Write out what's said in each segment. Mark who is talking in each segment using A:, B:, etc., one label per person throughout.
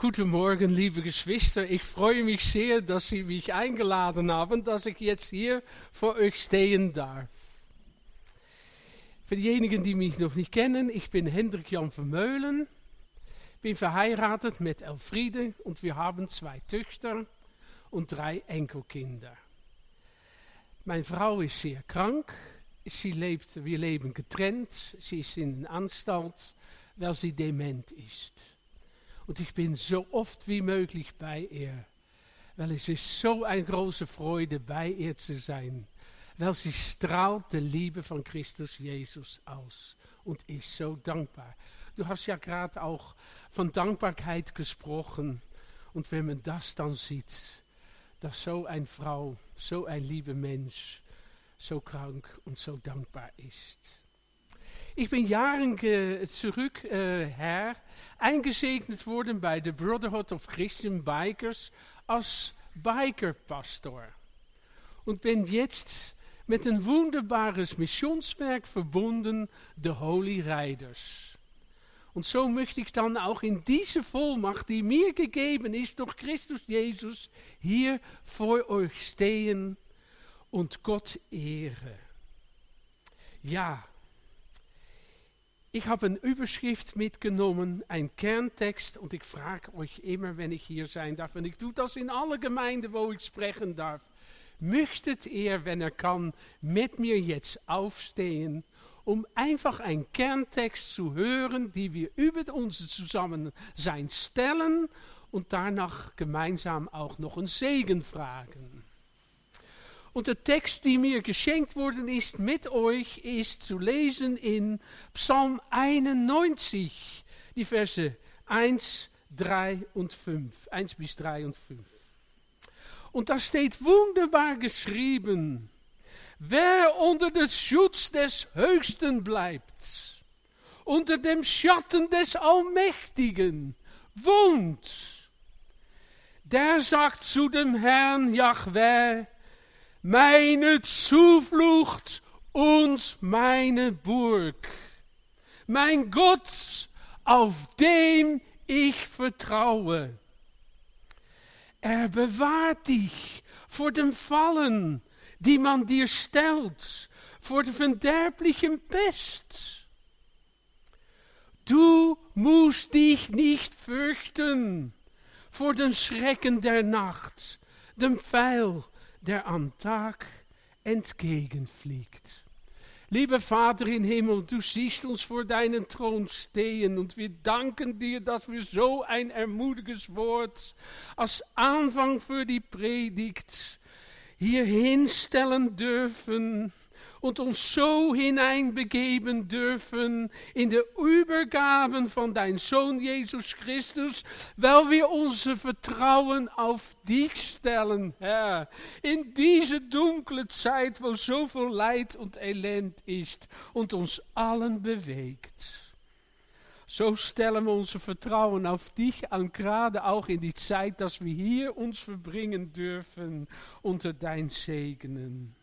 A: Guten Morgen, liebe Geschwister. Ich freue mich sehr, dass Sie mich eingeladen haben, dass ich jetzt hier vor euch stehen darf. Für diejenigen, die mich noch nicht kennen, ich bin Hendrik Jan Vermeulen, bin verheiratet mit Elfriede und wir haben zwei Töchter und drei Enkelkinder. Meine Frau ist sehr krank, sie wir leben getrennt, sie ist in Anstalt, weil sie dement ist. Und ich bin so oft wie möglich bei ihr, weil es ist so eine große Freude, bei ihr zu sein. Weil sie strahlt die Liebe von Christus Jesus aus und ist so dankbaar. Du hast ja gerade auch von Dankbarkeit gesprochen. Und wenn man das dann sieht, dass so eine Frau, so ein lieber Mensch, so krank und so dankbar ist. Ich bin Jahre äh, zurück äh, her eingesegnet worden bei der Brotherhood of Christian Bikers als Bikerpastor. Und bin jetzt mit ein wunderbares Missionswerk verbunden, the Holy Riders. Und so möchte ich dann auch in diese Vollmacht, die mir gegeben ist durch Christus Jesus, hier vor euch stehen und Gott ehre. Ja, ich habe eine Überschrift mitgenommen, ein Kerntext, und ich frage euch immer, wenn ich hier sein darf, und ich tue das in alle Gemeinden, wo ich sprechen darf. Möchtet ihr, wenn er kann, mit mir jetzt aufstehen, um einfach einen Kerntext zu hören, die wir über unser Zusammensein stellen und danach gemeinsam auch noch einen Segen fragen. Und der Text, die mir geschenkt worden ist mit euch, ist zu lesen in Psalm 91, die Verse 1, 3 und 5. 1 bis 3 und 5. Und da steht wunderbar geschrieben, wer unter dem Schutz des Höchsten bleibt, unter dem Schatten des Allmächtigen wohnt, der sagt zu dem Herrn Yahweh, meine Zuflucht und meine Burg. Mein Gott, auf dem ich vertraue. Er bewahrt dich vor dem Fallen, die man dir stellt, vor der verderblichen Pest. Du musst dich nicht fürchten vor den Schrecken der Nacht, dem Pfeil, der am Tag entgegenfliegt. Lieber Vater im Himmel, du siehst uns vor deinen Thron stehen und wir danken dir, dass wir so ein ermutiges Wort als Anfang für die Predigt hier hinstellen dürfen und uns so hineinbegeben dürfen in de Übergaben von dein Sohn Jesus Christus, weil wir unser Vertrauen auf dich stellen, Herr. In diese dunkle Zeit, wo so viel Leid und Elend ist und uns allen bewegt. So stellen wir unser Vertrauen auf dich an, gerade auch in die Zeit, dass wir hier uns verbringen dürfen unter dein Segnen.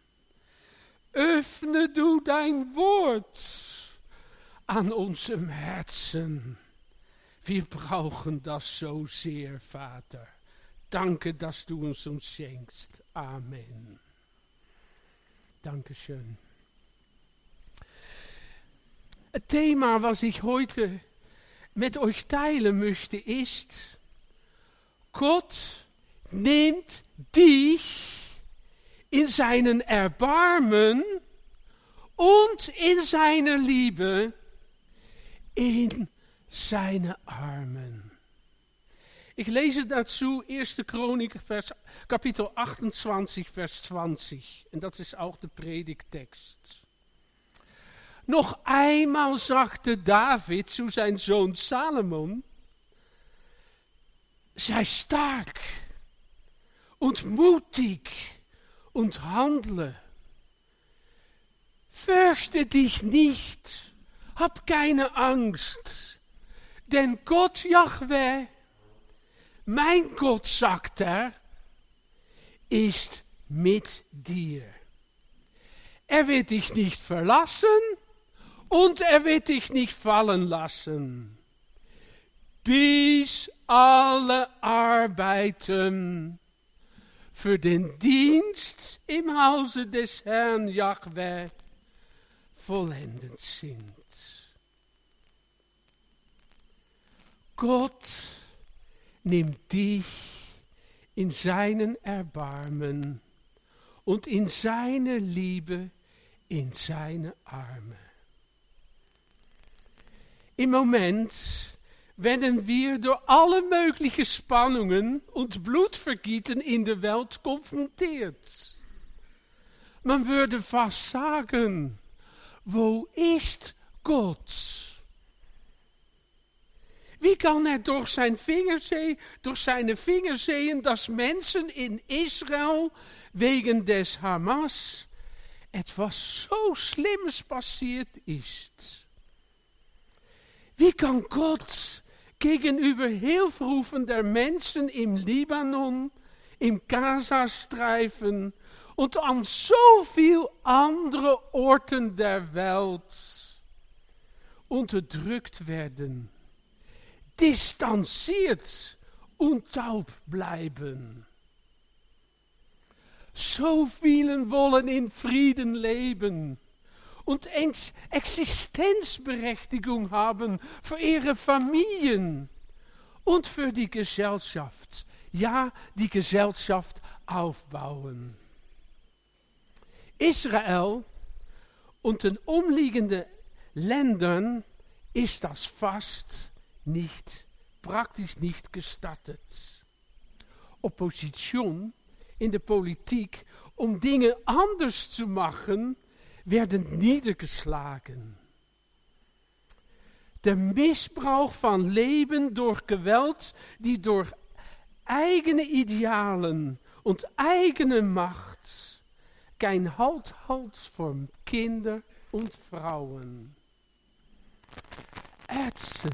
A: Öffne du dein Wort an unserem Herzen. Wir brauchen das so sehr, Vater. Danke, dass du uns uns schenkst. Amen. Dankeschön. Het Thema, was ich heute mit euch teilen möchte, ist, Gott nimmt dich in seinen Erbarmen und in seiner Liebe in seine Armen. Ich lese dazu 1. Chronik, vers, Kapitel 28, Vers 20. En dat is auch der Predigtext. Noch einmal sagte David zu seinem Sohn Salomon, sei stark und mutig und handle. Fürchte dich nicht, hab keine Angst, denn Gott Jahwe, mein Gott, sagt er, ist mit dir. Er wird dich nicht verlassen und er wird dich nicht fallen lassen. bis alle Arbeiten für den Dienst im Hause des Herrn Jahwe vollendet sind. Gott nimmt dich in seinen Erbarmen und in seine Liebe in seine Arme. Im Moment werden wir durch alle möglichen Spannungen und Blutvergieten in der Welt konfrontiert. Man würde fast sagen, wo ist Gott? Wie kann er durch, sein Fingerzee, durch seine Finger sehen, dass Menschen in Israel wegen des Hamas etwas so Schlimmes passiert ist? Wie kann Gott gegenüber Hilferufen der Menschen im Libanon, im Gazastreifen und an so viel andere Orten der Welt unterdrückt werden, distanziert und taub bleiben. So vielen wollen in Frieden leben und Existenzberechtigung haben für ihre Familien und für die Gesellschaft. Ja, die Gesellschaft aufbauen. Israel und den umliegenden Ländern ist das fast nicht, praktisch nicht gestattet. Opposition in der Politik, um Dinge anders zu machen, werden niedergeschlagen. Der Missbrauch von Leben durch Gewalt, die durch eigene Idealen und eigene Macht kein Halt hat für Kinder und Frauen. Ärzte,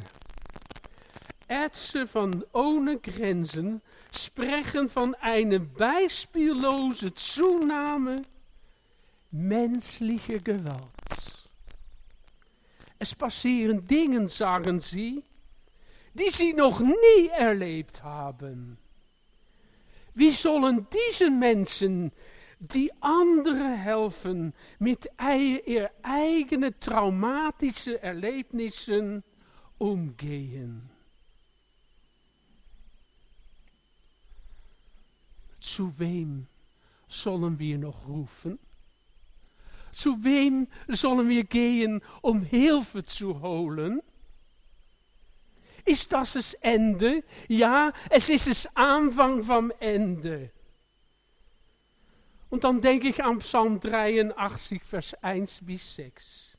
A: Ärzte von ohne Grenzen sprechen von einer beispiellosen Zunahme menschliche Gewalt. Es passieren Dinge, sagen sie, die sie noch nie erlebt haben. Wie sollen diese Menschen, die anderen helfen, mit ihr eigenen traumatischen Erlebnissen umgehen? Zu wem sollen wir noch rufen? Zu wem sollen wir gehen, um Hilfe zu holen? Ist das das Ende? Ja, es ist das Anfang vom Ende. Und dann denke ich an Psalm 83, Vers 1 bis 6.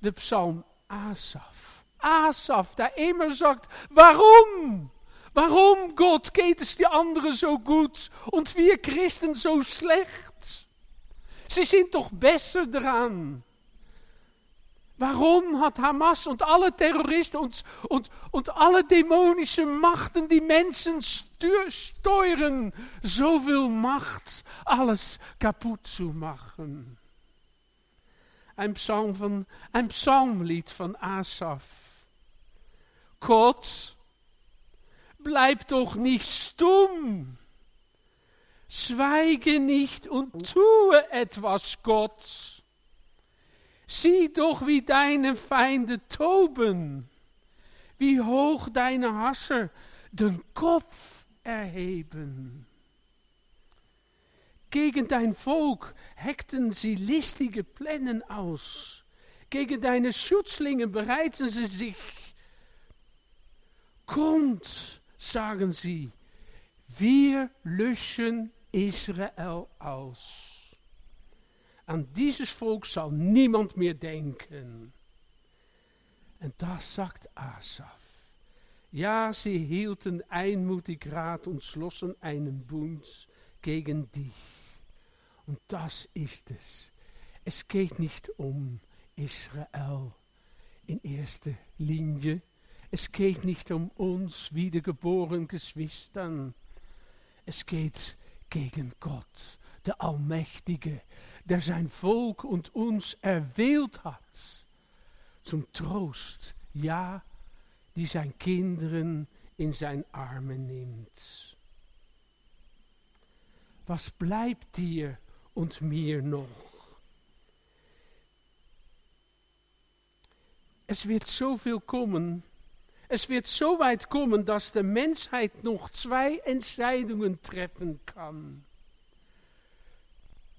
A: De Psalm Asaf. Asaf, der immer sagt, warum? Warum, Gott, geht es die anderen so gut und wir Christen so schlecht? Sie sind doch besser dran. Warum hat Hamas und alle Terroristen und alle dämonischen Machten, die Menschen steuern, zoveel Macht, alles kaputt zu machen? Ein, Psalm von, ein Psalmlied von Asaf. Gott, bleib doch nicht stumm. Schweige nicht und tue etwas, Gott. Sieh doch, wie deine Feinde toben, wie hoch deine Hasser den Kopf erheben. Gegen dein Volk heckten sie listige Pläne aus. Gegen deine Schutzlinge bereiten sie sich. Kommt, sagen sie, wir löschen Israel aus. An dieses Volk soll niemand mehr denken. Und das sagt Asaf. Ja, sie hielten einmutig Rat und schlossen einen Bund gegen dich. Und das ist es. Es geht nicht um Israel in erster Linie. Es geht nicht um uns wiedergeborenen Geschwistern. Es geht gegen Gott, der Allmächtige, der sein Volk und uns erwählt hat zum Trost, ja, die zijn kinderen in zijn armen neemt. Was bleibt dir und mir noch? Es wird zoveel kommen. Es wird so weit kommen, dass der Menschheit noch zwei Entscheidungen treffen kann.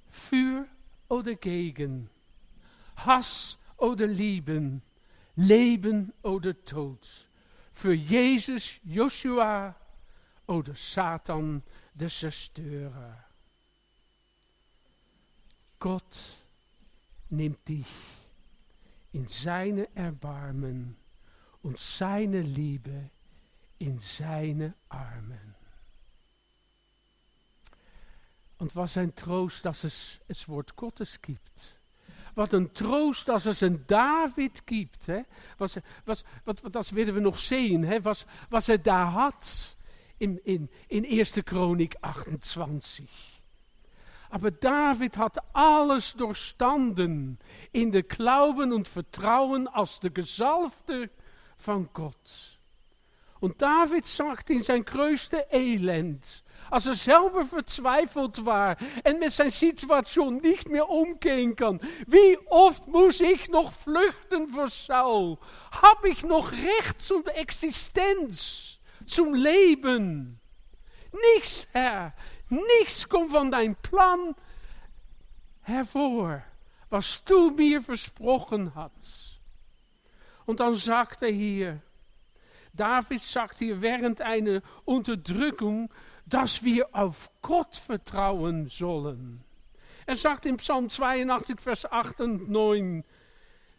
A: Für oder gegen. Hass oder lieben. Leben oder Tod. Für Jesus, Joshua oder Satan, der Zerstörer. Gott nimmt dich in seine Erbarmen und seine Liebe in seine Armen. Und was ein Trost, dass es het Wort Gottes gibt. Wat een troost als es een David. Hè? Was, was, wat, wat, dat willen we nog zien. Hè? Was, was er daar had in, in, in 1. Chronik 28. Aber David hat alles durchstanden in der Glauben und Vertrauen als der Gesalfte von Gott. Und David sagt in zijn größte Elend, als er selber verzweifelt war en met zijn Situation nicht mehr umgehen kann, wie oft muss ich noch flüchten vor Saul? Hab ich noch Recht zur Existenz, zum Leben? Nichts, Herr, Nichts kommt von deinem Plan hervor, was du mir versprochen hast. Und dann sagt er hier, David sagt hier während einer Unterdrückung, dass wir auf Gott vertrauen sollen. Er sagt in Psalm 82, Vers 8 und 9,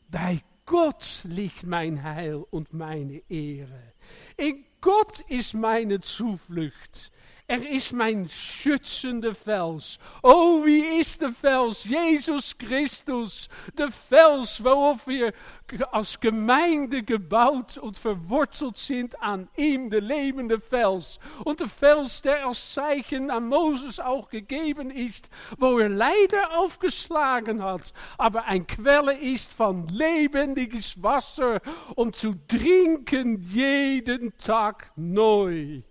A: bei Gott liegt mein Heil und meine Ehre. In Gott ist meine Zuflucht. Er is mijn schützende Fels. Oh, wie is de Fels? Jezus Christus, de Fels waarop wir als Gemeinde gebaut und verwurzelt sind an ihm, de lebende Fels. Und der Fels, der als Zeichen an Moses auch gegeben ist, wo er leider aufgeschlagen hat, aber ein Quelle ist von lebendiges Wasser, um zu trinken jeden Tag neu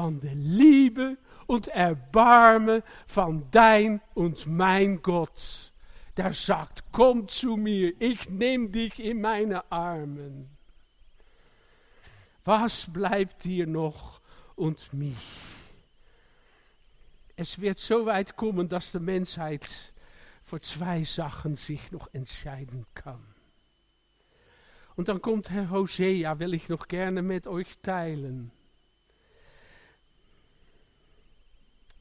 A: van de Liebe und Erbarmen von dein und mein Gott. Der sagt, komm zu mir, ich nehme dich in meine Armen. Was bleibt dir noch und mich? Es wird so weit kommen, dass die Menschheit für zwei Sachen sich noch entscheiden kann. Und dann kommt Herr Hosea, will ich noch gerne mit euch teilen.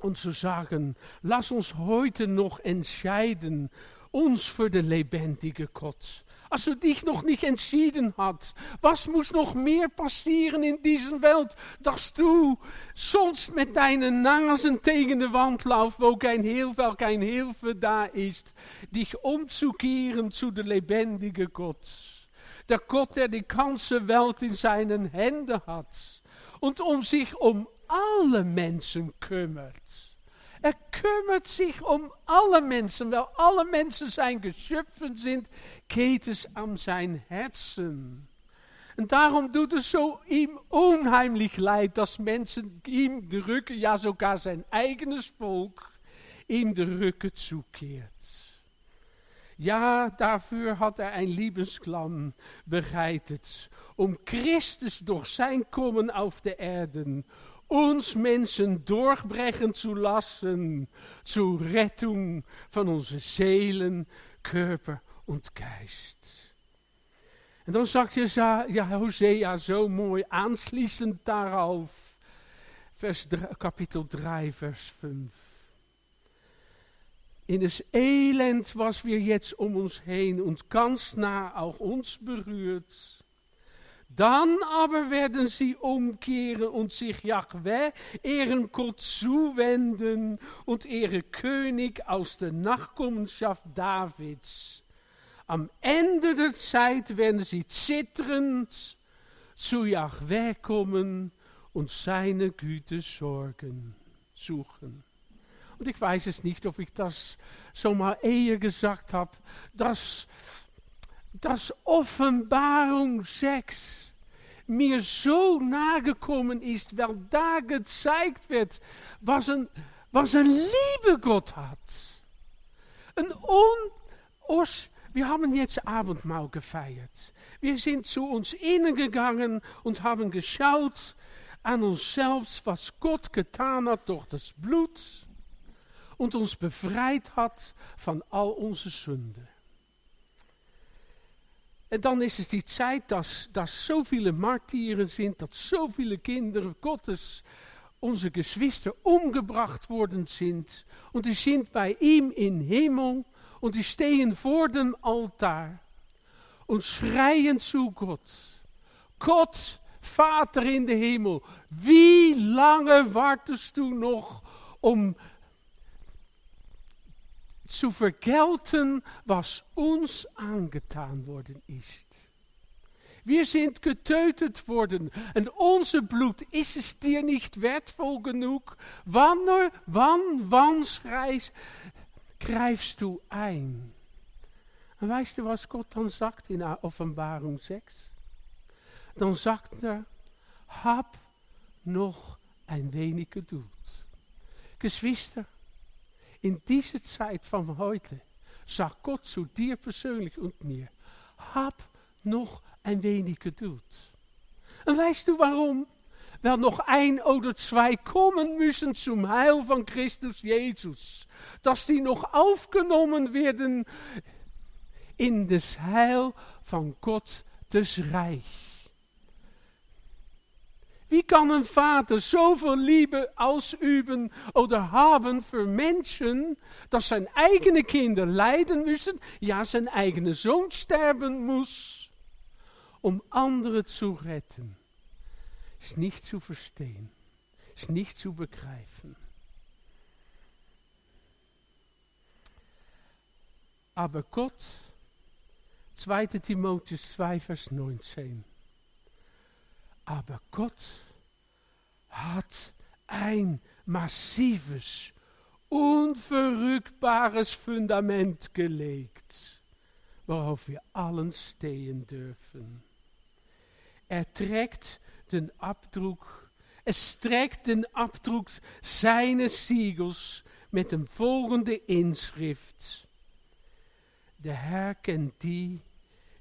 A: Und zu sagen, lass uns heute noch entscheiden, uns für den lebendigen Gott. Als du dich noch nicht entschieden hast, was muss noch mehr passieren in dieser Welt, dass du sonst mit deinen Nasen tegen de Wand laufst, wo kein Hilfe, kein Hilfe da ist, dich umzukehren zu der lebendigen Gott. Der Gott, der die ganze Welt in seinen Händen hat und um sich um alle Menschen kümmert. Er kümmert sich um alle Menschen, weil alle Menschen zijn Geschöpfen sind, geht es an sein Herzen. Und darum tut es so ihm unheimlich leid, dass Menschen ihm die Rücken, ja sogar sein eigenes Volk, ihm die Rücken zukehrt. Ja, dafür hat er ein Liebesklamm bereitet, um Christus durch sein Kommen auf der Erde uns Menschen durchbrechen zu lassen zur Rettung von unseren Seelen, Körper und Geist. En dan sagt ja, ja, Hosea zo mooi aansluitend darauf, vers 3, Kapitel 3, Vers 5. In das Elend, was wir jetzt um uns heen und ganz nah auch uns Dann aber werden sie umkehren und sich Jahwe, ihren Gott, zuwenden und ihre König aus der Nachkommenschaft Davids. Am Ende der Zeit werden sie zitternd zu Jahwe kommen und seine Güte sorgen, suchen. Und ich weiß es nicht, ob ich das so mal eher gesagt habe, dass das Offenbarung 6 mir so nahe gekommen ist, weil da gezeigt wird, was ein, was ein Liebe Gott hat. Ein Unors wir haben jetzt Abendmahl gefeiert. Wir sind zu uns innen gegangen und haben geschaut an uns selbst, was Gott getan hat durch das Blut und uns befreit hat von all onze Sünden. En dan is het die tijd dat, dat zoveel martieren zijn, dat zoveel kinderen Gottes, onze Geschwister, umgebracht worden sind. Und die sind bei ihm in Himmel und die stehen vor dem Altar und schreien zu Gott. Gott, Vater in de Himmel, wie lange wartest du noch, um zu vergelten, was uns angetan worden ist. Wir sind getötet worden und unser Blut ist es dir nicht wertvoll genug. Wann, wann, wann schreist, greifst du ein? Und weißt du, was Gott dann sagt in Offenbarung 6? Dann sagt er, hab noch ein wenig Geduld. Geschwister, in dieser Zeit von heute sagt Gott zu dir persönlich und mir, hab noch ein wenig Geduld. Und weißt du warum? Weil noch ein oder zwei kommen müssen zum Heil von Christus Jesus. Dass die noch aufgenommen werden in das Heil von Gott des Reich. Wie kan een vader zoveel liefde ausüben oder haben für Menschen, dass zijn eigene Kinder lijden müssen, ja zijn eigene Sohn sterben muss, um andere zu retten? Ist nicht zu verstehen, ist nicht zu begreifen. Aber Gott, 2. Timotheus 2, Vers 19. Aber Gott hat ein massives, unverrückbares Fundament gelegt, worauf wir allen stehen dürfen. Er trägt den Abdruck, es trägt den Abdruck seines Siegels mit dem folgende Inschrift. Der Herr die,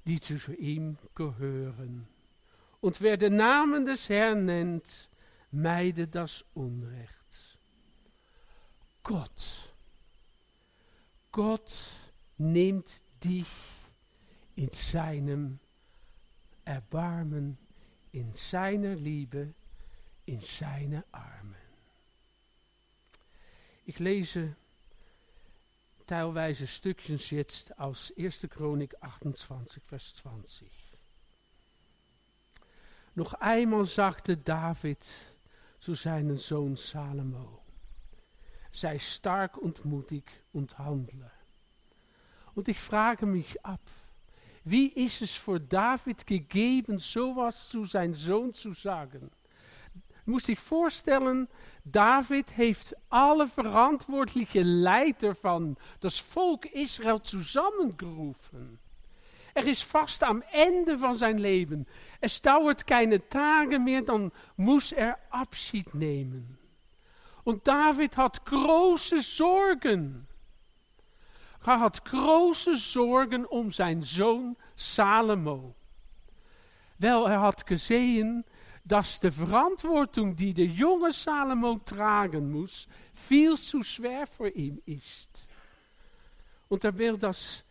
A: die zu ihm gehören. Und wer den Namen des Herrn nennt, meide das Unrecht. Gott, Gott nimmt dich in seinem Erbarmen, in seiner Liebe, in seine Armen. Ich lese teilweise Stückchen jetzt aus 1. Chronik 28, Vers 20. Noch einmal sagte David zu seinem Sohn Salomo, sei stark und mutig und handle. Und ich frage mich wie ist es für David gegeben, sowas zu seinem Sohn zu sagen? Muss ich vorstellen, David heeft alle verantwortliche Leiter van das Volk Israel zusammengerufen. Er is vast am Ende van zijn leven. Es dauert keine Tage mehr, dann muss er Abschied nehmen. Und David hat große Sorgen. Er hat große Sorgen um zijn zoon Salomo. Wel, er had gesehen, dass de Verantwortung, die de jonge Salomo tragen muss, viel zu schwer für ihn ist. Und er will das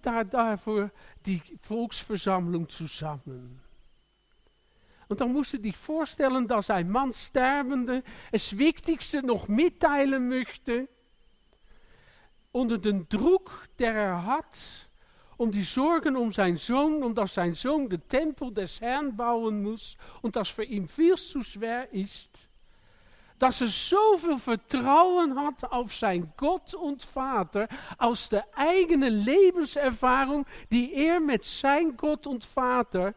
A: daar daarvoor die Volksversammlung zusammen. Und dann musst du dich vorstellen, dass ein Mann Sterbende das Wichtigste noch mitteilen möchte, unter dem Druck, der er hat, um die um sein Sohn und dass sein Sohn den Tempel des Herrn bauen muss und das für ihn viel zu schwer ist dass er zoveel Vertrauen hat auf sein Gott und Vater aus der eigenen Lebenserfahrung, die er sein Gott und Vater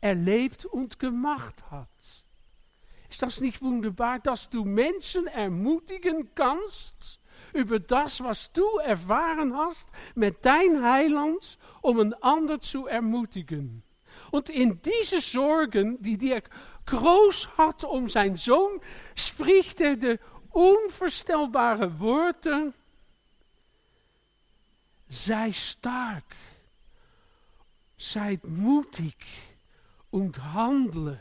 A: erlebt und gemacht hat. Ist das nicht wunderbar, dass du Menschen ermutigen kannst über das, was du erfahren hast mit dein Heiland, um een ander zu ermutigen? Und in diese Sorgen, die der groß hat um zijn Sohn, spricht er de onvoorstelbare woorden. Sei stark, seid mutig und handle.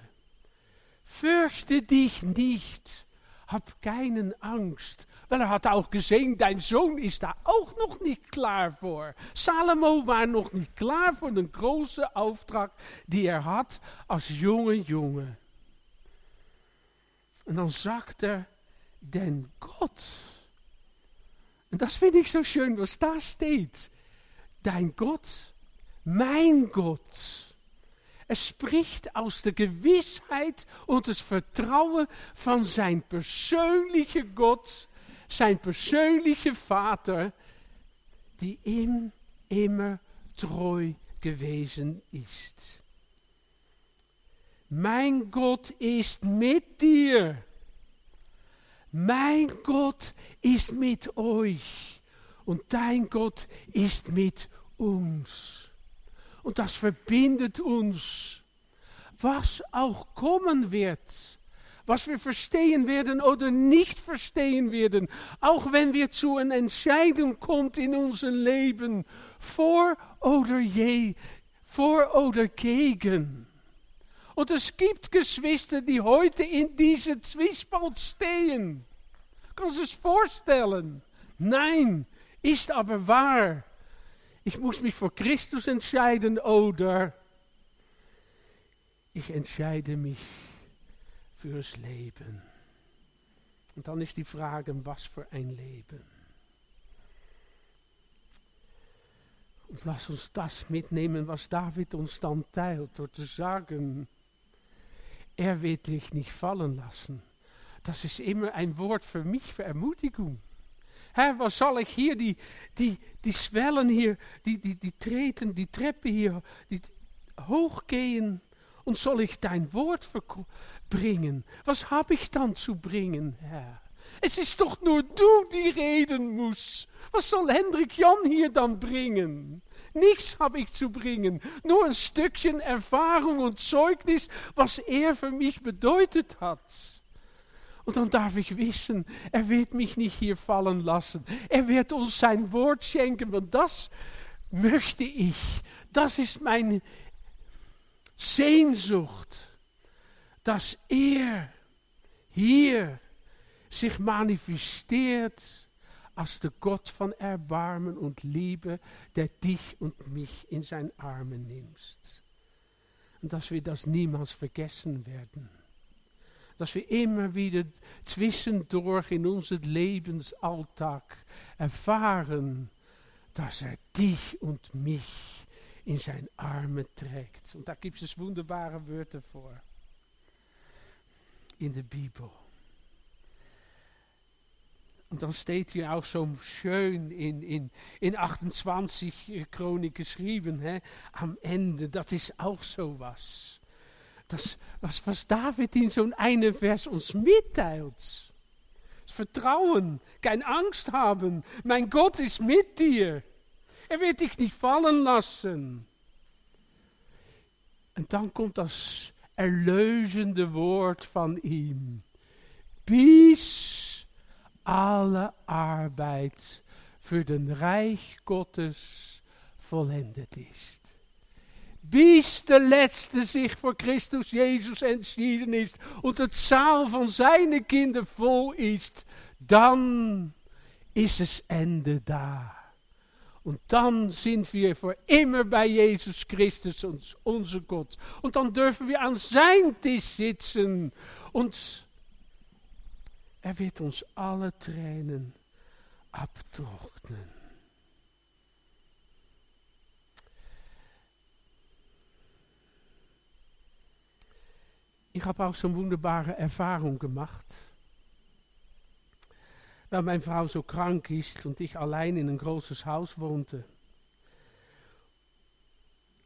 A: Dich nicht, hab keinen Angst. Wel, er had ook gezien, dein Sohn is daar ook nog niet klaar voor. Salomo was nog niet klaar voor de grote auftrag die er had als jonge jongen. En dan zakt er den God. En dat vind ik zo schön, was daar steht. Dein Gott, mein Gott. Er spricht aus der Gewissheit und das Vertrauen von sein persönlicher Gott, sein persönlicher Vater, die ihm immer treu gewesen ist. Mein Gott ist mit dir. Mein Gott ist mit euch. Und dein Gott ist mit uns. Und das verbindet uns. Was auch kommen wird, was wir verstehen werden oder nicht verstehen werden, auch wenn wir zu einer Entscheidung kommt in unserem Leben, vor oder je, vor oder gegen. Und es gibt Geschwister, die heute in diese Zwiespalt stehen. Kannst du es vorstellen? Nein, ist aber wahr. Ich muss mich für Christus entscheiden oder ich entscheide mich fürs Leben. Und dann ist die Frage, was für ein Leben. Und lass uns das mitnehmen, was David uns dann teilt, door zu sagen, er wird dich nicht fallen lassen. Das ist immer ein Wort für mich, für Ermutigung. Herr, was soll ich hier, die, die, die Schwellen hier, die, die, die Treten, die Treppen hier, die hochgehen und soll ich dein Wort bringen? Was habe ich dann zu bringen, Herr? Es ist doch nur du, die reden muss. Was soll Hendrik Jan hier dann bringen? Nichts habe ich zu bringen, nur ein Stückchen Erfahrung und Zeugnis, was er für mich bedeutet hat. Und dann darf ich wissen, er wird mich nicht hier fallen lassen. Er wird uns sein Wort schenken, want das möchte ich. Das ist meine Sehnsucht, dass er hier sich manifestiert als der Gott von Erbarmen und Liebe, der dich und mich in sein Arme nimmst. Und dass wir das niemals vergessen werden. Dass wir immer wieder zwischendurch in unserem Lebensalltag erfahren, dass er dich und mich in zijn Arme trägt. Und da gibt es wunderbare Wörter vor. In der Bibel. Und dann steht hier auch so schön in, in, in 28 Chronik geschrieben, hè, am Ende, das ist auch so was. Das, was, was David in so einem Vers uns mitteilt. Das Vertrauen, keine Angst haben, mein Gott ist mit dir. Er wird dich nicht fallen lassen. Und dann kommt das erlösende Wort von ihm. Bis alle Arbeit für den Reich Gottes vollendet ist. Bis der Letzte sich für Christus Jesus entschieden ist und die Zahl von seinen Kindern voll ist, dann ist es Ende da. Und dann sind wir für immer bei Jesus Christus, uns, unser Gott. Und dann dürfen wir an sein Tisch sitzen und er wird uns alle Tränen abtrocknen. Ich habe auch so eine wunderbare gemacht. Weil meine Frau so krank ist und ich allein in ein großes Haus wohnte.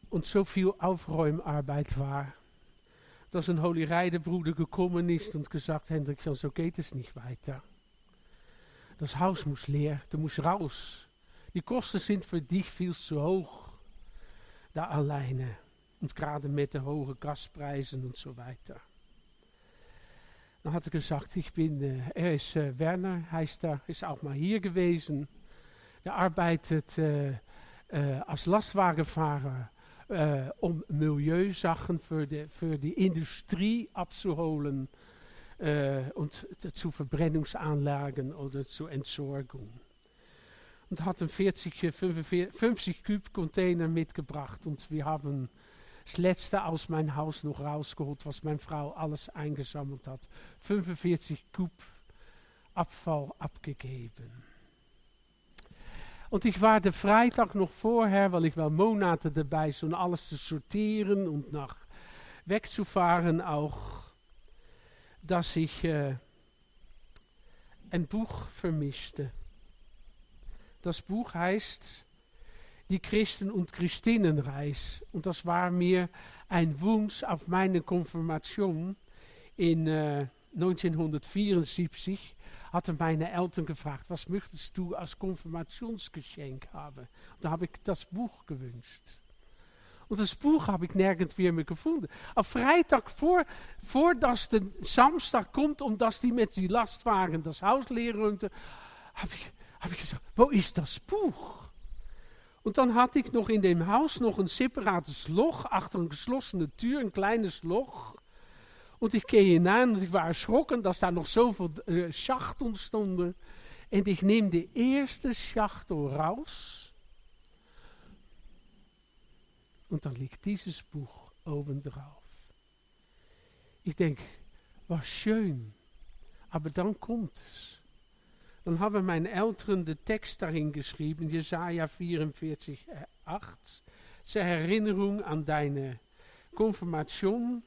A: Und so viel Aufräumarbeit war dass ein Holy Bruder gekommen ist gesagt, Hendrik, so geht es nicht weiter. Das Haus muss leer, du musst raus. Die Kosten sind für dich viel zu hoch. Da alleine. Und gerade mit den hohen Gasprijzen und so weiter. Dann hat er gesagt, ich bin, äh, er ist äh, Werner, heißt er, ist auch mal hier gewesen. Er arbeitet äh, äh, als Lastwagenfahrer, äh, um Milieusachen für die, für die Industrie abzuholen äh, und zu Verbrennungsanlagen oder zur Entsorgung. Und hat einen 40, 45, 50 Kub Container mitgebracht und wir haben das letzte aus meinem Haus noch rausgeholt, was meine Frau alles eingesammelt hat. 45 Kub Abfall abgegeben. Und ich war de Freitag noch vorher, weil ich wel Monate dabei so alles zu sortieren und nach wegzufahren auch, dass ich ein Buch vermisste. Das Buch heißt Die Christen- und Christinnenreis. Und das war mir ein Wunsch auf meine Konfirmation in äh, 1974 hatten meine Eltern gefragt, was möchtest du als Konfirmationsgeschenk haben? Und da habe ich das Buch gewünscht. Und das Buch habe ich nirgends weer meer gevonden. Auf Freitag, voor, voordat de Samstag komt, omdat die met die Lastwagen das Haus leer räumte, habe ich, hab ich gesagt, wo ist das Buch? Und dann hatte in dem Haus noch ein separates Loch, achter een geschlossene Tür, ein kleines Loch. Und ich gehe hinein und ich war erschrocken, dass da noch zoveel äh, Schachteln stonden. Und ich nehme die erste Schachtel raus. Und dann liegt dieses Buch obendrauf. Ich denke, was schön. Aber dann kommt es. Dann haben meine Eltern de Text darin geschrieben, Jesaja 44, 8. Zur Erinnerung an deine Konfirmation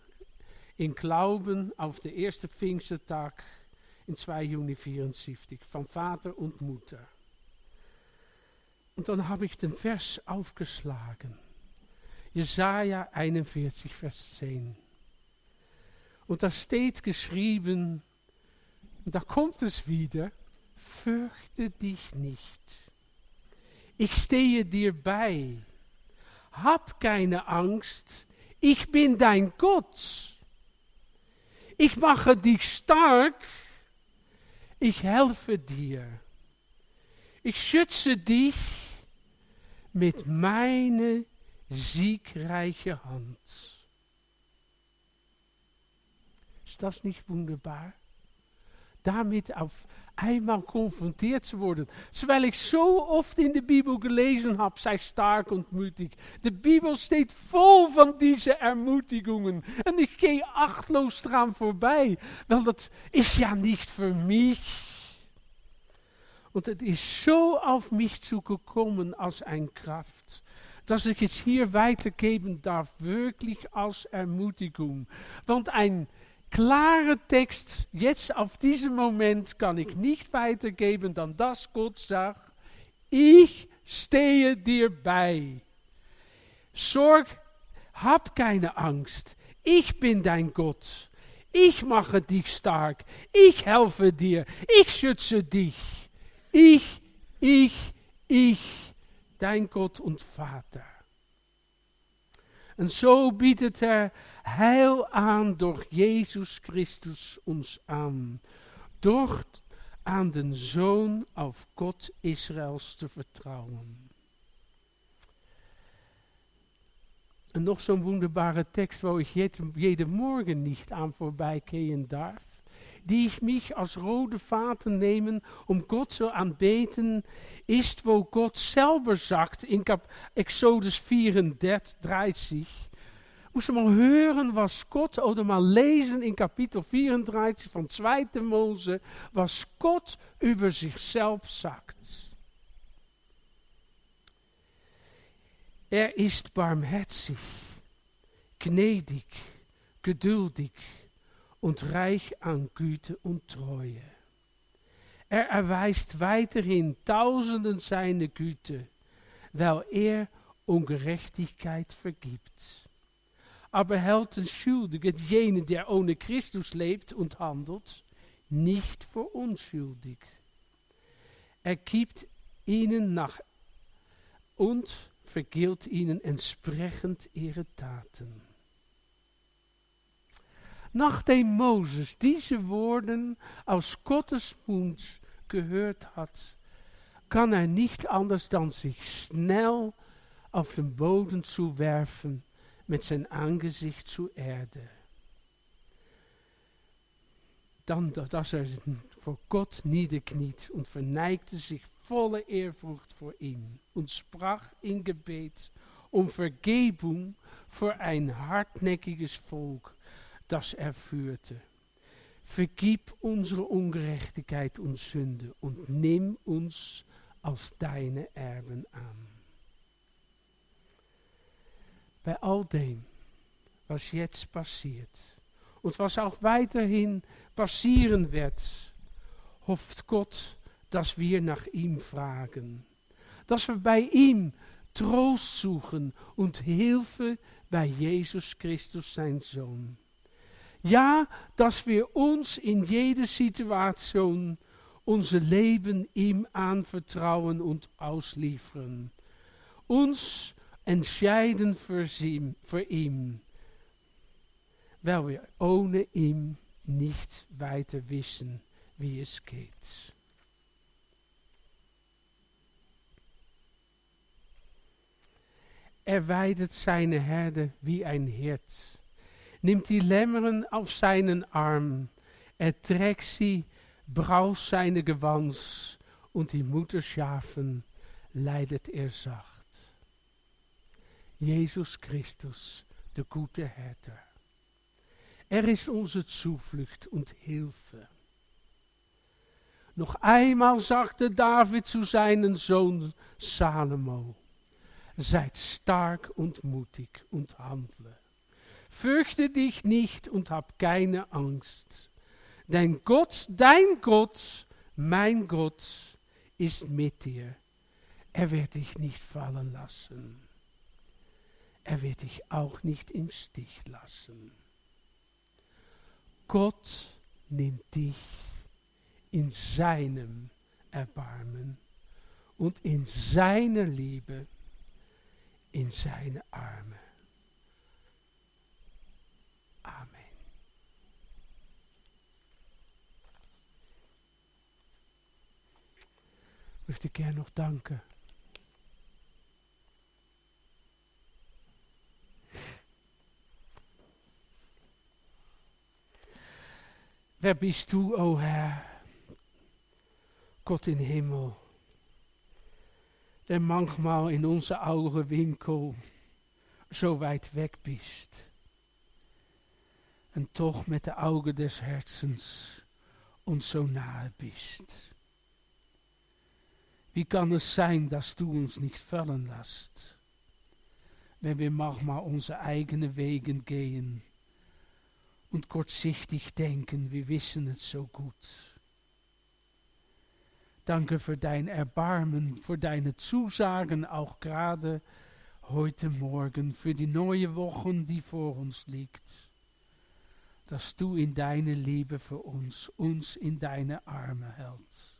A: in Glauben auf den ersten Pfingstertag in 2 Juni 74 von Vater und Mutter. Und dann habe ich den Vers aufgeschlagen. Jesaja 41, Vers 10. Und da steht geschrieben, und da kommt es wieder, fürchte dich nicht. Ich stehe dir bei. Hab keine Angst, ich bin dein Gott. Ich mache dich stark. Ich helfe dir. Ich schütze dich mit meiner siegreichen Hand. Ist das nicht wunderbar? Damit auf einmal konfrontiert zu worden. Terwijl ik zo oft in de Bibel gelezen heb, sei stark und mutig. De Bibel steht vol van deze Ermutigungen. En ik gehe achtlos dran voorbij. Wel, dat is ja niet voor mich. Und het is zo auf mich zugekommen als ein Kraft dass ich es hier weitergeben darf, wirklich als Ermutigung. Want ein klare Text, jetzt auf diesem Moment kann ich nicht weitergeben, dann das Gott sagt, ich stehe dir bei. Sorg, hab keine Angst, ich bin dein Gott. Ich mache dich stark, ich helfe dir, ich schütze dich. Ich, ich, ich, dein Gott und Vater. En zo biedt er heil aan door Jezus Christus ons aan. Door aan den Zoon auf Gott Israels te vertrouwen. En nog zo'n wunderbare tekst, waar ik jeden Morgen niet aan voorbij gehen darf, die ich mich als rode Vater nehmen, um Gott zu anbeten, ist, wo Gott selber sagt in Kap Exodus 34, Moest je mal hören, was Gott, oder mal lesen in Kapitel 34 von 2. Mose, was Gott über sich selbst sagt. Er ist barmherzig, gnädig, geduldig und reich an Güte und Treue. Er erweist weiterhin tausenden seine Güte, weil er Ungerechtigkeit vergibt aber hält den Schuldigen, jenen, der ohne Christus lebt und handelt, nicht für unschuldig. Er gibt ihnen nach und vergilt ihnen entsprechend ihre Taten. Nachdem Moses diese Worte aus Gottes Mund gehört hat, kann er nicht anders dan sich schnell auf den Boden zu werfen mit sein Angesicht zur Erde. Dann, dass er vor Gott niederkniet und verneigte sich volle Ehrfurcht vor ihm und sprach in Gebet um Vergebung für ein hartnäckiges Volk, das er führte. Vergib unsere Ungerechtigkeit und Sünde und nimm uns als deine Erben an. Bei all dem, was jetzt passiert und was auch weiterhin passieren wird, hofft Gott, dass wir nach ihm fragen, dass wir bei ihm Trost suchen und Hilfe bei Jesus Christus, sein Sohn. Ja, dass wir uns in jeder Situation unser Leben ihm anvertrauen und ausliefern. Uns entscheiden für, sie, für ihn, weil wir ohne ihn nicht weiter wissen, wie es geht. Er weidet seine Herde wie ein Hirt, nimmt die Lämmeren auf seinen Arm, er trägt sie, braust seine Gewans und die Mutterschafen leidet er sacht. Jesus Christus, der gute Herr. Er ist unsere Zuflucht und Hilfe. Noch einmal sagte David zu seinem Sohn Salomo, Seid stark und mutig. Fürchte dich nicht und hab keine Angst. Denn Gott, dein Gott, mein Gott, ist mit dir. Er wird dich nicht fallen lassen. Er wird dich auch nicht im Stich lassen. Gott nimmt dich in seinem Erbarmen und in seiner Liebe in seine Arme. Möchte gerne noch danken. Wer bist du, o oh Herr, Gott in Himmel? der manchmal in onze Augenwinkel so weit weg bist. En toch met de Augen des Herzens uns so nahe bist. Wie kann es sein, dass du uns nicht fallen lässt, wenn wir manchmal unsere eigenen Wegen gehen und kurzsichtig denken, wir wissen es so gut. Danke für dein Erbarmen, für deine Zusagen, auch gerade heute Morgen, für die neue Woche, die vor uns liegt. Dass du in deine Liebe für uns, uns in deine Arme hältst.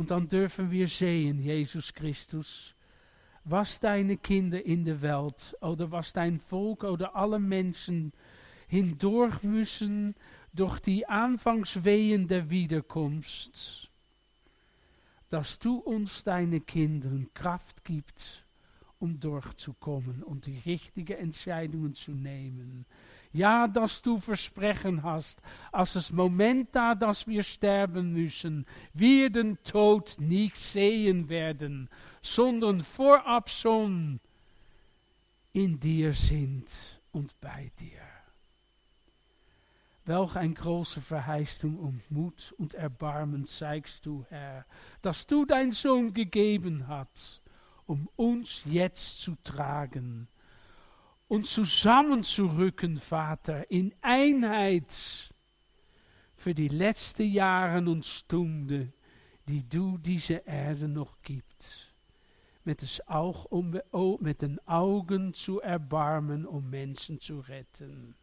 A: Und dann dürfen wir sehen, Jesus Christus, was deine Kinder in der Welt oder was dein Volk oder alle Menschen hindurch müssen durch die Anfangswehen der Wiederkunft, dass du uns deine Kindern Kraft gibst, um durchzukommen und die richtigen Entscheidungen zu nehmen. Ja, dass du Versprechen hast, als es Moment da, dass wir sterben müssen, wir den Tod nicht sehen werden, sondern vorab schon in dir sind und bei dir. Welch ein große Verheißung und Mut und Erbarmen zeigst du, Herr, dass du dein Sohn gegeben hast, um uns jetzt zu tragen und zusammenzurücken, Vater, in Einheit für die letzten Jahre und Stunden, die du diese Erde noch gibst, mit, es auch um, mit den Augen zu erbarmen, um Menschen zu retten.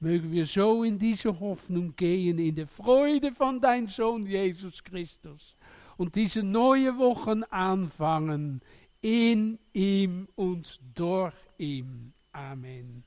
A: Mögen wir so in diese Hoffnung gehen, in der Freude von dein Sohn Jesus Christus. Und diese neue Wochen anfangen in ihm und durch ihm. Amen.